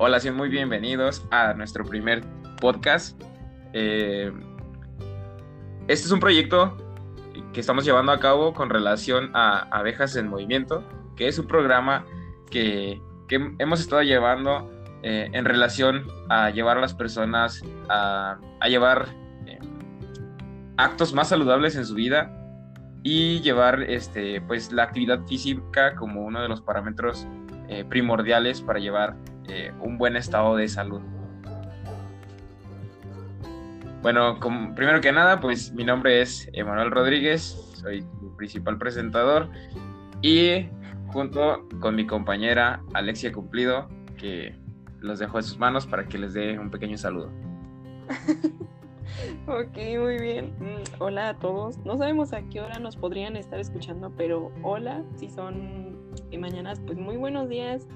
Hola, sean muy bienvenidos a nuestro primer podcast. Eh, este es un proyecto que estamos llevando a cabo con relación a Abejas en Movimiento, que es un programa que, hemos estado llevando eh, en relación a llevar a las personas a, llevar eh, actos más saludables en su vida y llevar este, pues, la actividad física como uno de los parámetros primordiales para llevar eh, un buen estado de salud. Bueno, primero que nada, pues mi nombre es Emanuel Rodríguez, soy el principal presentador y junto con mi compañera Alexia Cumplido, que los dejo en sus manos para que les dé un pequeño saludo. ok, muy bien. Mm, hola a todos. No sabemos a qué hora nos podrían estar escuchando, pero hola, si son mañanas, pues muy buenos días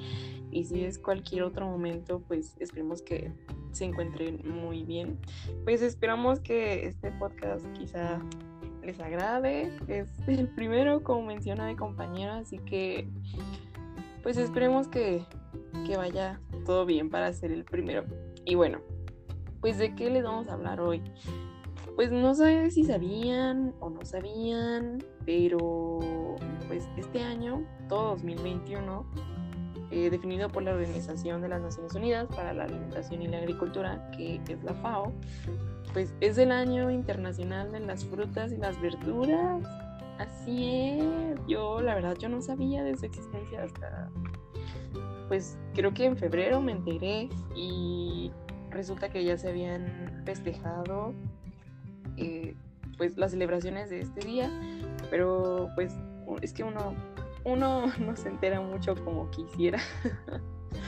y si es cualquier otro momento, pues esperemos que se encuentren muy bien. Pues esperamos que este podcast quizá les agrade. Es el primero, como menciona mi compañero, así que pues esperemos que, que vaya todo bien para ser el primero. Y bueno, pues de qué les vamos a hablar hoy. Pues no sé si sabían o no sabían, pero pues este año, todo 2021, eh, definido por la Organización de las Naciones Unidas para la Alimentación y la Agricultura, que es la FAO, pues es el año internacional de las frutas y las verduras. Así es, yo la verdad yo no sabía de su existencia hasta, pues creo que en febrero me enteré y resulta que ya se habían festejado eh, pues las celebraciones de este día, pero pues es que uno uno no se entera mucho como quisiera.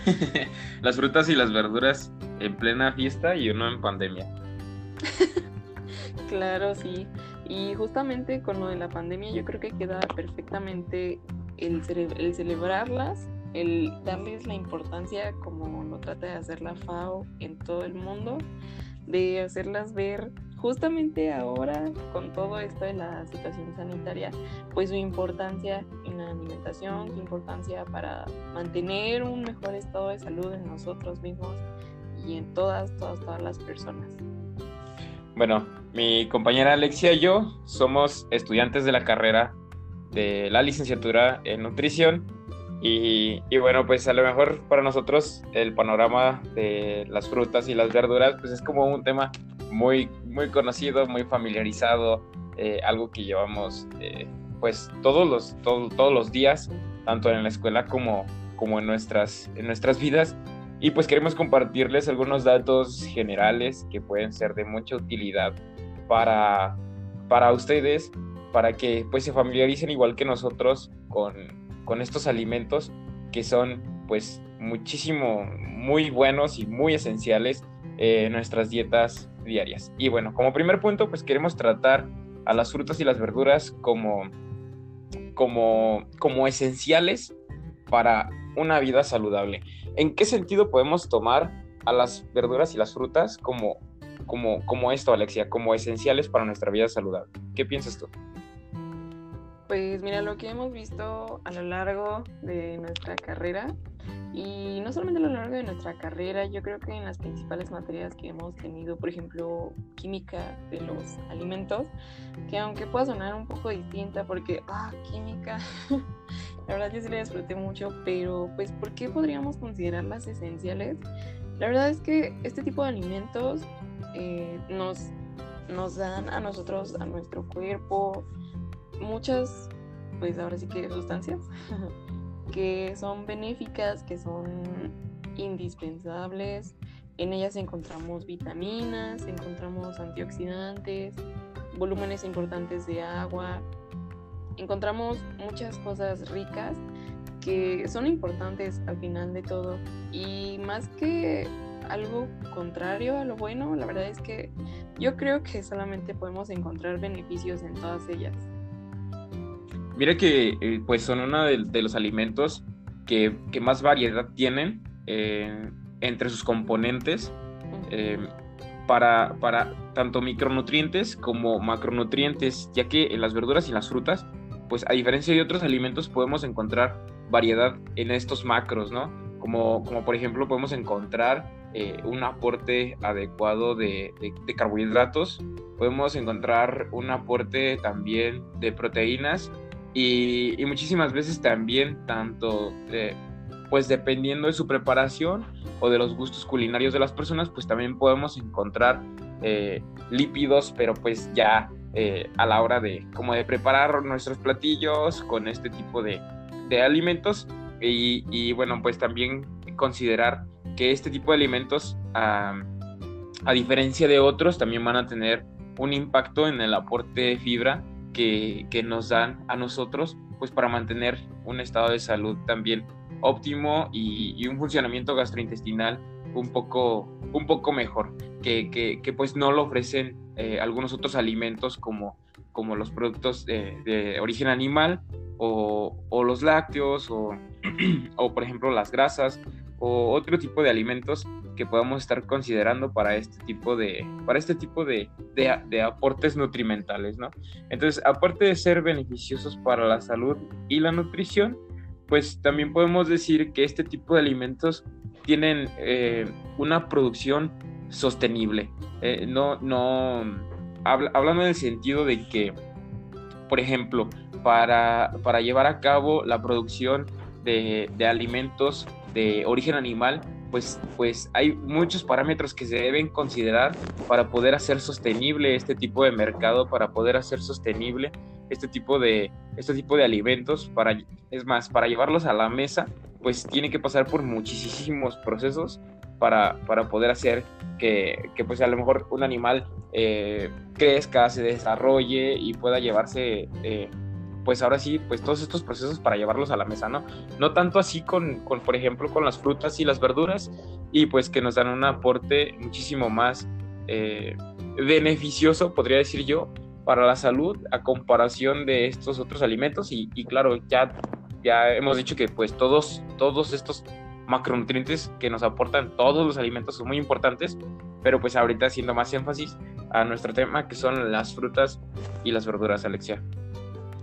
las frutas y las verduras en plena fiesta y uno en pandemia. claro, sí. Y justamente con lo de la pandemia yo creo que queda perfectamente el, el celebrarlas, el darles la importancia como lo trata de hacer la FAO en todo el mundo, de hacerlas ver justamente ahora con todo esto de la situación sanitaria, pues su importancia en la alimentación, su importancia para mantener un mejor estado de salud en nosotros mismos y en todas, todas, todas las personas. Bueno, mi compañera Alexia y yo somos estudiantes de la carrera de la licenciatura en nutrición y, y, bueno, pues a lo mejor para nosotros el panorama de las frutas y las verduras pues es como un tema muy, muy conocido, muy familiarizado, eh, algo que llevamos eh, pues todos los, todos los días, tanto en la escuela como, como en, nuestras, en nuestras vidas. Y pues queremos compartirles algunos datos generales que pueden ser de mucha utilidad para, para ustedes, para que pues se familiaricen igual que nosotros con, con estos alimentos que son pues muchísimo, muy buenos y muy esenciales en nuestras dietas diarias. Y bueno, como primer punto, pues queremos tratar a las frutas y las verduras como, como, como esenciales para una vida saludable. ¿En qué sentido podemos tomar a las verduras y las frutas como, como, como esto, Alexia, como esenciales para nuestra vida saludable? ¿Qué piensas tú? Pues mira, lo que hemos visto a lo largo de nuestra carrera y no solamente a lo largo de nuestra carrera, yo creo que en las principales materias que hemos tenido, por ejemplo, química de los alimentos, que aunque pueda sonar un poco distinta porque, ah, química, la verdad yo sí la disfruté mucho, pero pues, ¿por qué podríamos considerarlas esenciales? La verdad es que este tipo de alimentos eh, nos, nos dan a nosotros, a nuestro cuerpo, muchas, pues ahora sí que sustancias que son benéficas, que son indispensables. En ellas encontramos vitaminas, encontramos antioxidantes, volúmenes importantes de agua, encontramos muchas cosas ricas que son importantes al final de todo. Y más que algo contrario a lo bueno, la verdad es que yo creo que solamente podemos encontrar beneficios en todas ellas. Mira que eh, pues son uno de, los alimentos que, más variedad tienen eh, entre sus componentes eh, para, para tanto micronutrientes como macronutrientes, ya que en las verduras y las frutas, pues a diferencia de otros alimentos podemos encontrar variedad en estos macros, ¿no? como, como por ejemplo podemos encontrar eh, un aporte adecuado de, carbohidratos, podemos encontrar un aporte también de proteínas y, muchísimas veces también tanto pues dependiendo de su preparación o de los gustos culinarios de las personas, pues también podemos encontrar eh, lípidos, pero pues ya eh, a la hora de como de preparar nuestros platillos con este tipo de, alimentos. Y, bueno pues también considerar que este tipo de alimentos a diferencia de otros también van a tener un impacto en el aporte de fibra que, nos dan a nosotros pues para mantener un estado de salud también óptimo y, un funcionamiento gastrointestinal un poco, un poco mejor, que, pues no lo ofrecen eh, algunos otros alimentos como, como los productos de, origen animal o, los lácteos o, o, por ejemplo las grasas o otro tipo de alimentos que podamos estar considerando para este tipo de, para este tipo de, de, aportes nutrimentales, ¿no? Entonces, aparte de ser beneficiosos para la salud y la nutrición, pues también podemos decir que este tipo de alimentos tienen eh, una producción sostenible. Eh, no, no, hablando en el sentido de que, por ejemplo, para, para llevar a cabo la producción de, de alimentos de origen animal, pues, pues hay muchos parámetros que se deben considerar para poder hacer sostenible este tipo de mercado, para poder hacer sostenible este tipo de, este tipo de alimentos, para, es más, para llevarlos a la mesa, pues tiene que pasar por muchísimos procesos para, para poder hacer que, que, pues a lo mejor un animal eh, crezca, se desarrolle y pueda llevarse eh, pues ahora sí, pues todos estos procesos para llevarlos a la mesa, ¿no? No tanto así con, con, por ejemplo, con las frutas y las verduras, y pues que nos dan un aporte muchísimo más eh, beneficioso, podría decir yo, para la salud a comparación de estos otros alimentos. Y, claro, ya, ya hemos dicho que pues todos, todos estos macronutrientes que nos aportan todos los alimentos son muy importantes, pero pues ahorita haciendo más énfasis a nuestro tema que son las frutas y las verduras, Alexia.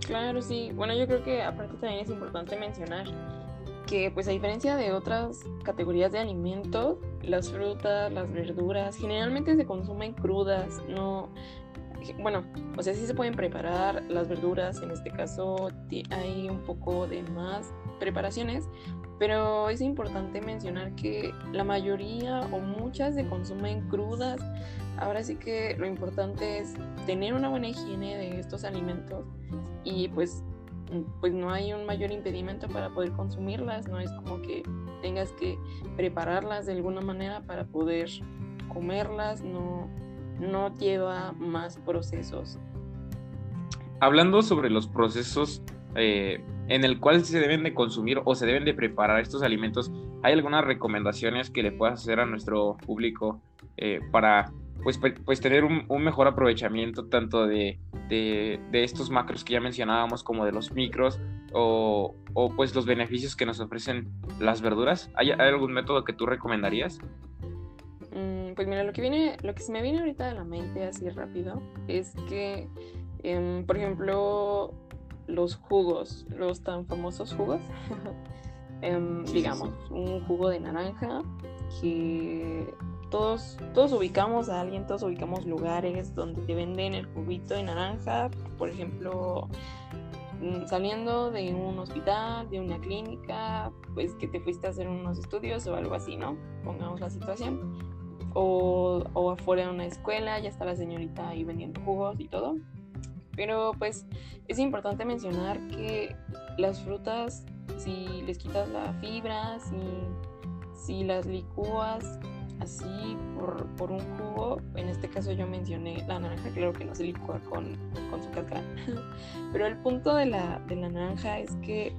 Claro, sí. Bueno, yo creo que aparte también es importante mencionar que pues a diferencia de otras categorías de alimentos, las frutas, las verduras generalmente se consumen crudas, no bueno, o sea, sí se pueden preparar las verduras, en este caso hay un poco de más preparaciones, pero es importante mencionar que la mayoría o muchas se consumen crudas. Ahora sí que lo importante es tener una buena higiene de estos alimentos y pues pues no hay un mayor impedimento para poder consumirlas, no es como que tengas que prepararlas de alguna manera para poder comerlas, no, no lleva más procesos. Hablando sobre los procesos eh, en el cual se deben de consumir o se deben de preparar estos alimentos, ¿hay algunas recomendaciones que le puedas hacer a nuestro público eh, para pues, pues tener un, mejor aprovechamiento tanto de, de, estos macros que ya mencionábamos como de los micros o, o, pues los beneficios que nos ofrecen las verduras? ¿Hay, algún método que tú recomendarías? Mm, pues mira, lo que viene, lo que se me viene ahorita a la mente así rápido es que, em, por ejemplo, los jugos, los tan famosos jugos, em, digamos, un jugo de naranja que todos, todos ubicamos a alguien, todos ubicamos lugares donde te venden el juguito de naranja, por ejemplo, mm, saliendo de un hospital, de una clínica, pues que te fuiste a hacer unos estudios o algo así, ¿no? Pongamos la situación. O, o afuera de una escuela, ya está la señorita ahí vendiendo jugos y todo. Pero pues es importante mencionar que las frutas, si les quitas la fibra, si, si las licúas así por, por, un jugo, en este caso yo mencioné la naranja, claro que no se licúa con, con su cáscara, pero el punto de la, de la naranja es que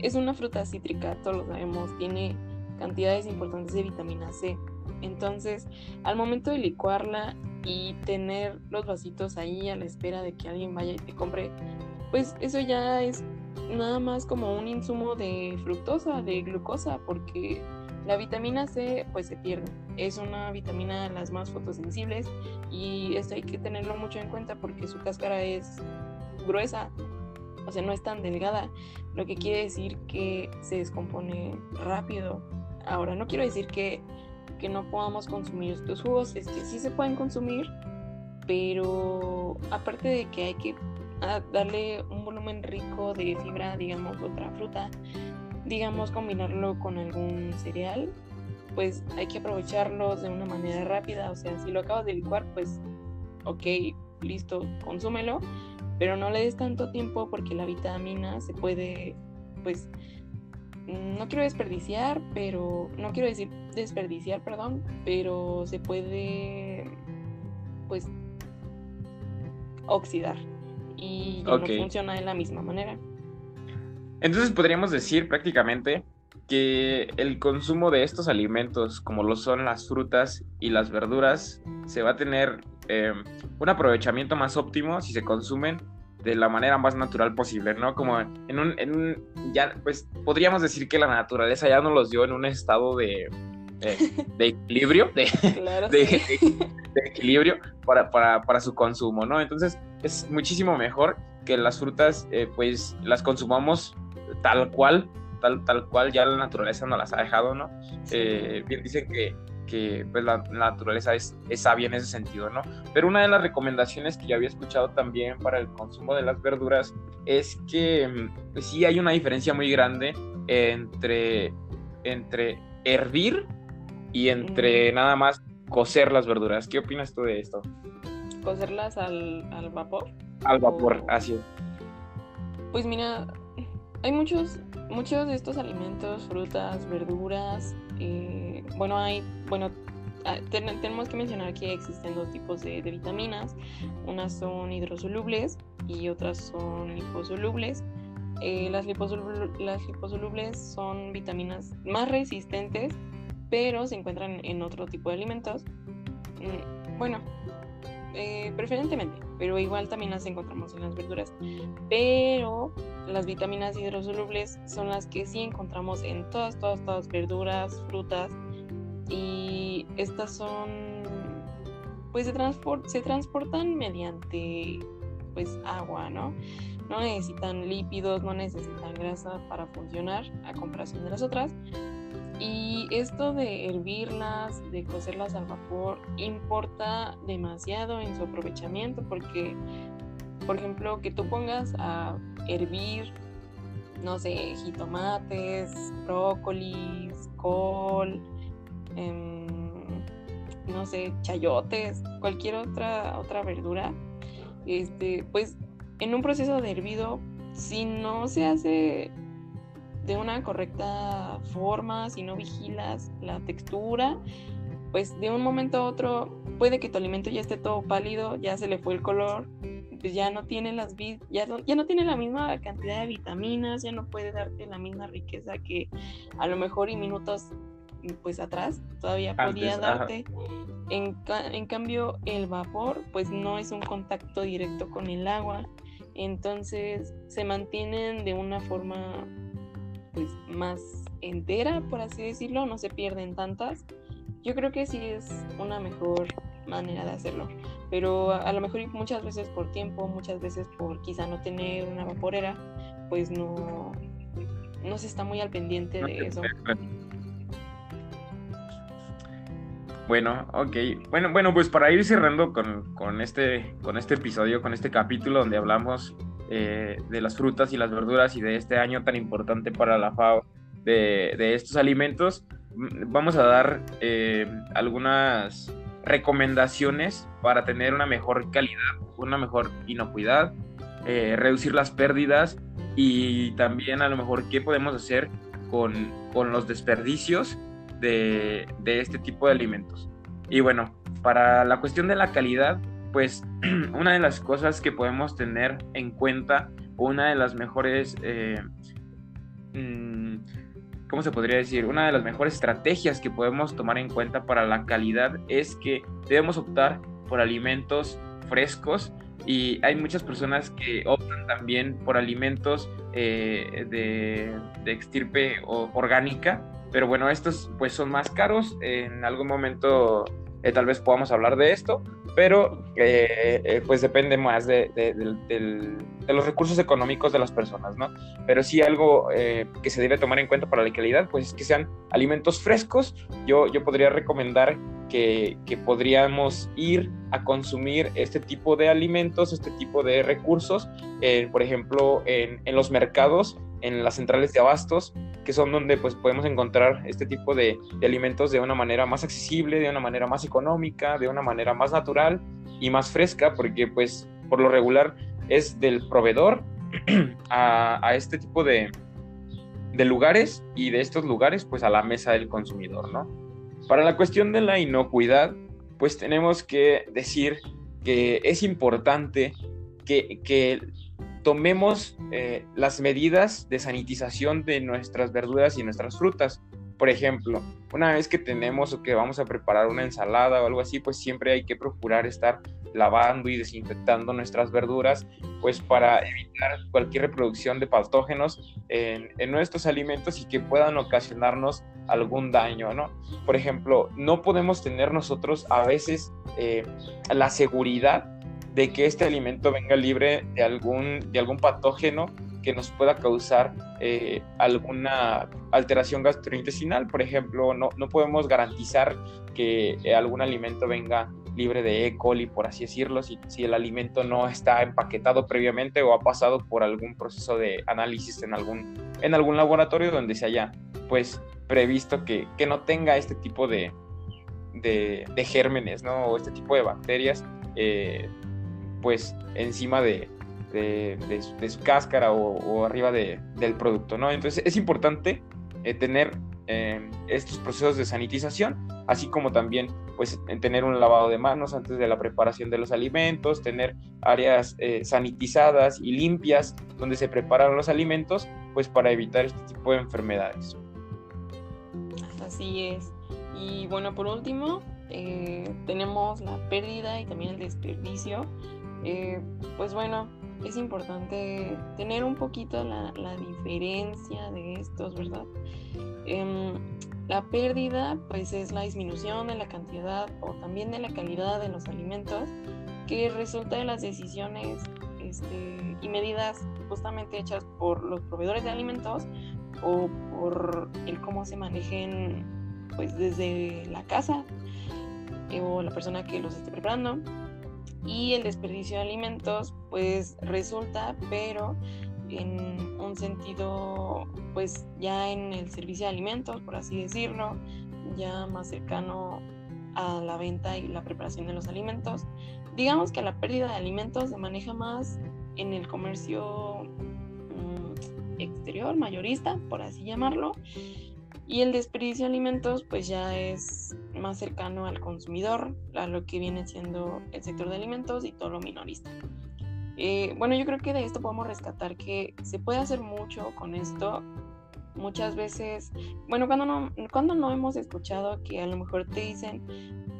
es una fruta cítrica, todos lo sabemos, tiene cantidades importantes de vitamina C. Entonces, al momento de licuarla y tener los vasitos ahí a la espera de que alguien vaya y te compre, pues eso ya es nada más como un insumo de fructosa, de glucosa, porque la vitamina C pues se pierde. Es una vitamina de las más fotosensibles y esto hay que tenerlo mucho en cuenta porque su cáscara es gruesa, o sea, no es tan delgada, lo que quiere decir que se descompone rápido Ahora, no quiero decir que, que no podamos consumir estos jugos, es que sí se pueden consumir, pero aparte de que hay que ah, darle un volumen rico de fibra, digamos, otra fruta, digamos, combinarlo con algún cereal, pues hay que aprovecharlos de una manera rápida. O sea, si lo acabas de licuar, pues ok, listo, consúmelo, pero no le des tanto tiempo porque la vitamina se puede, pues, no quiero desperdiciar, pero no quiero decir desperdiciar, perdón, pero se puede, pues, oxidar y no funciona de la misma manera. Entonces podríamos decir prácticamente que el consumo de estos alimentos, como lo son las frutas y las verduras, se va a tener eh, un aprovechamiento más óptimo si se consumen de la manera más natural posible, ¿no? Como en un, en un ya, pues podríamos decir que la naturaleza ya nos los dio en un estado de, de, equilibrio, de, de, equilibrio para, para, para, su consumo, ¿no? Entonces es muchísimo mejor que las frutas, eh, pues las consumamos tal cual, tal, tal cual ya la naturaleza nos las ha dejado, ¿no? Eh, bien dicen que, que pues, la, naturaleza es, es, sabia en ese sentido, ¿no? Pero una de las recomendaciones que yo había escuchado también para el consumo de las verduras es que pues, sí hay una diferencia muy grande entre, entre hervir y entre mm. nada más cocer las verduras. ¿Qué opinas tú de esto? ¿Cocerlas al, al vapor? Al vapor, así es. Pues mira, hay muchos, muchos de estos alimentos, frutas, verduras. Eh, bueno, hay, bueno, ah, tenemos que mencionar que existen dos tipos de, vitaminas. Unas son hidrosolubles y otras son liposolubles. Eh, las, liposolubles son vitaminas más resistentes, pero se encuentran en otro tipo de alimentos. Mm, bueno, eh, preferentemente, pero igual también las encontramos en las verduras. Pero las vitaminas hidrosolubles son las que sí encontramos en todas, todas, todas verduras, frutas. Y estas son, pues se, transportan mediante pues agua, ¿no? No necesitan lípidos, no necesitan grasa para funcionar a comparación de las otras. Y esto de hervirlas, de cocerlas al vapor, importa demasiado en su aprovechamiento porque, por ejemplo, que tú pongas a hervir, no sé, jitomates, brócolis, col, em, no sé, chayotes, cualquier otra, otra verdura, este, pues en un proceso de hervido, si no se hace de una correcta forma, si no vigilas la textura, pues de un momento a otro puede que tu alimento ya esté todo pálido, ya se le fue el color, pues ya no tiene las ya ya no tiene la misma cantidad de vitaminas, ya no puede darte la misma riqueza que a lo mejor y minutos pues atrás todavía podía darte. En, en cambio el vapor pues no es un contacto directo con el agua, entonces se mantienen de una forma pues más entera, por así decirlo, no se pierden tantas. Yo creo que sí es una mejor manera de hacerlo, pero a, lo mejor muchas veces por tiempo, muchas veces por quizá no tener una vaporera, pues no, no se está muy al pendiente de eso. Bueno, ok. Bueno, bueno, pues para ir cerrando con, con, este, con este episodio, con este capítulo donde hablamos eh, de las frutas y las verduras y de este año tan importante para la FAO de, estos alimentos, mm, vamos a dar eh, algunas recomendaciones para tener una mejor calidad, una mejor inocuidad, eh, reducir las pérdidas y también a lo mejor qué podemos hacer con, con los desperdicios de, este tipo de alimentos. Y bueno, para la cuestión de la calidad, pues una de las cosas que podemos tener en cuenta, una de las mejores, eh, mm, ¿cómo se podría decir? Una de las mejores estrategias que podemos tomar en cuenta para la calidad es que debemos optar por alimentos frescos y hay muchas personas que optan también por alimentos eh, de, de, extirpe orgánica, pero bueno, estos pues son más caros, en algún momento eh, tal vez podamos hablar de esto, pero eh, eh, pues depende más de, los recursos económicos de las personas, ¿no? Pero sí algo que se debe tomar en cuenta para la calidad, pues es que sean alimentos frescos. Yo, yo podría recomendar que, que, podríamos ir a consumir este tipo de alimentos, este tipo de recursos, por ejemplo, en, los mercados, en las centrales de abastos, que son donde pues podemos encontrar este tipo de, alimentos de una manera más accesible, de una manera más económica, de una manera más natural y más fresca, porque pues por lo regular es del proveedor a, a este tipo de, de lugares y de estos lugares pues a la mesa del consumidor, ¿no? Para la cuestión de la inocuidad, pues tenemos que decir que es importante que, que tomemos eh, las medidas de sanitización de nuestras verduras y nuestras frutas. Por ejemplo, una vez que tenemos o que vamos a preparar una ensalada o algo así, pues siempre hay que procurar estar lavando y desinfectando nuestras verduras, pues para evitar cualquier reproducción de patógenos en, nuestros alimentos y que puedan ocasionarnos algún daño, ¿no? Por ejemplo, no podemos tener nosotros a veces eh, la seguridad de que este alimento venga libre de algún, de algún patógeno que nos pueda causar eh, alguna alteración gastrointestinal. Por ejemplo, no, no podemos garantizar que algún alimento venga libre de E. coli, por así decirlo, si, si, el alimento no está empaquetado previamente o ha pasado por algún proceso de análisis en algún, en algún laboratorio donde se haya pues previsto que, que no tenga este tipo de, de, de, gérmenes, ¿no? O este tipo de bacterias, eh, pues encima de, de, su cáscara o, arriba del producto, ¿no? Entonces es importante eh, tener eh, estos procesos de sanitización, así como también pues tener un lavado de manos antes de la preparación de los alimentos, tener áreas eh, sanitizadas y limpias donde se preparan los alimentos, pues para evitar este tipo de enfermedades. Así es. Y bueno, por último, tenemos la pérdida y también el desperdicio. Eh, pues bueno, es importante tener un poquito la, la diferencia de estos, ¿verdad? Eh, la pérdida pues es la disminución de la cantidad o también de la calidad de los alimentos que resulta de las decisiones este, y medidas justamente hechas por los proveedores de alimentos o por el cómo se manejen pues desde la casa eh, o la persona que los esté preparando y el desperdicio de alimentos pues resulta pero en un sentido, pues ya en el servicio de alimentos, por así decirlo, ya más cercano a la venta y la preparación de los alimentos. Digamos que la pérdida de alimentos se maneja más en el comercio mm, exterior, mayorista, por así llamarlo, y el desperdicio de alimentos pues ya es más cercano al consumidor, a lo que viene siendo el sector de alimentos y todo lo minorista. Eh, bueno, yo creo que de esto podemos rescatar que se puede hacer mucho con esto. Muchas veces, bueno, cuando no, cuando no hemos escuchado que a lo mejor te dicen,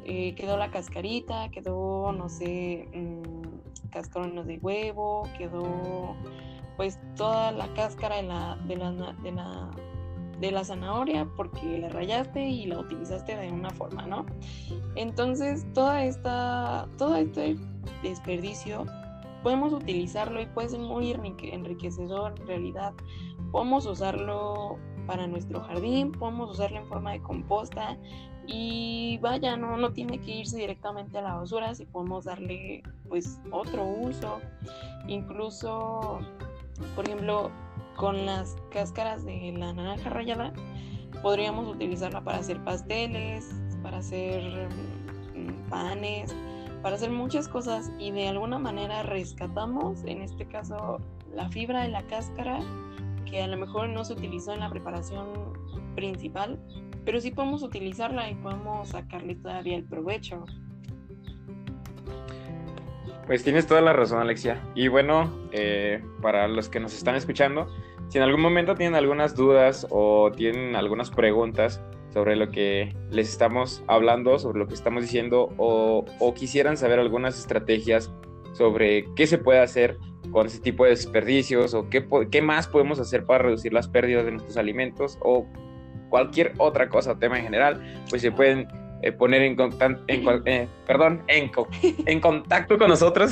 eh, quedó la cascarita, quedó, no sé, mmm, cascarones de huevo, quedó pues toda la cáscara de la, de la, de la, de la zanahoria porque la rayaste y la utilizaste de una forma, ¿no? Entonces, toda esta, todo este desperdicio podemos utilizarlo y puede ser muy enriquecedor en realidad. Podemos usarlo para nuestro jardín, podemos usarlo en forma de composta y vaya, no, no tiene que irse directamente a la basura si podemos darle pues otro uso. Incluso, por ejemplo, con las cáscaras de la naranja rallada, podríamos utilizarla para hacer pasteles, para hacer mm, panes, para hacer muchas cosas y de alguna manera rescatamos, en este caso, la fibra de la cáscara que a lo mejor no se utilizó en la preparación principal, pero sí podemos utilizarla y podemos sacarle todavía el provecho. Pues tienes toda la razón, Alexia. Y bueno, eh, para los que nos están escuchando, si en algún momento tienen algunas dudas o tienen algunas preguntas, sobre lo que les estamos hablando, sobre lo que estamos diciendo, o, quisieran saber algunas estrategias sobre qué se puede hacer con ese tipo de desperdicios o qué, qué más podemos hacer para reducir las pérdidas de nuestros alimentos o cualquier otra cosa, tema en general, pues se pueden eh, poner en, contacto, eh, perdón, en, en, contacto con nosotros.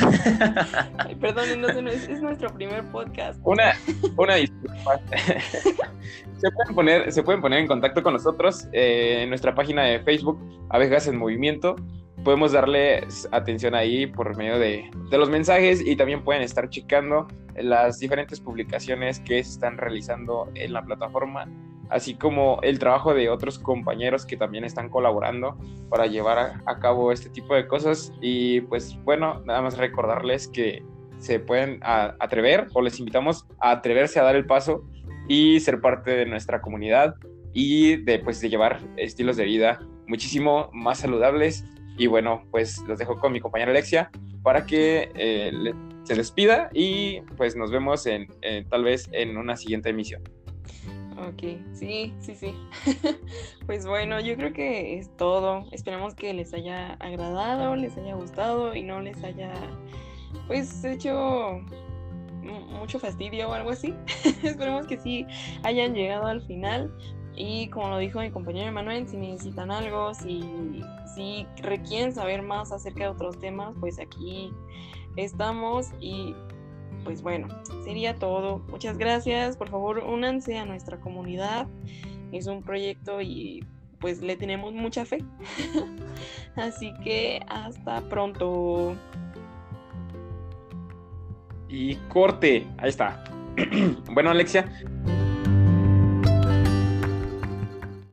Ay, perdón, es, es, nuestro primer podcast. Una, una disculpa. se, pueden poner, se pueden poner en contacto con nosotros eh, en nuestra página de Facebook, Abejas en Movimiento. Podemos darle atención ahí por medio de, de los mensajes y también pueden estar checando las diferentes publicaciones que se están realizando en la plataforma así como el trabajo de otros compañeros que también están colaborando para llevar a, cabo este tipo de cosas. Y pues bueno, nada más recordarles que se pueden atrever o les invitamos a atreverse a dar el paso y ser parte de nuestra comunidad y de pues de llevar estilos de vida muchísimo más saludables y bueno pues los dejo con mi compañera Alexia para que eh, se despida y pues nos vemos en tal vez en una siguiente emisión. Ok, sí, sí, sí. pues bueno, yo creo que es todo. Esperamos que les haya agradado, les haya gustado y no les haya, pues, hecho mucho fastidio o algo así. Esperemos que sí hayan llegado al final. Y como lo dijo mi compañero Manuel, si necesitan algo, si, si requieren saber más acerca de otros temas, pues aquí estamos y pues bueno, sería todo. Muchas gracias. Por favor, únanse a nuestra comunidad. Es un proyecto y pues le tenemos mucha fe. Así que hasta pronto. Y corte. Ahí está. bueno, Alexia.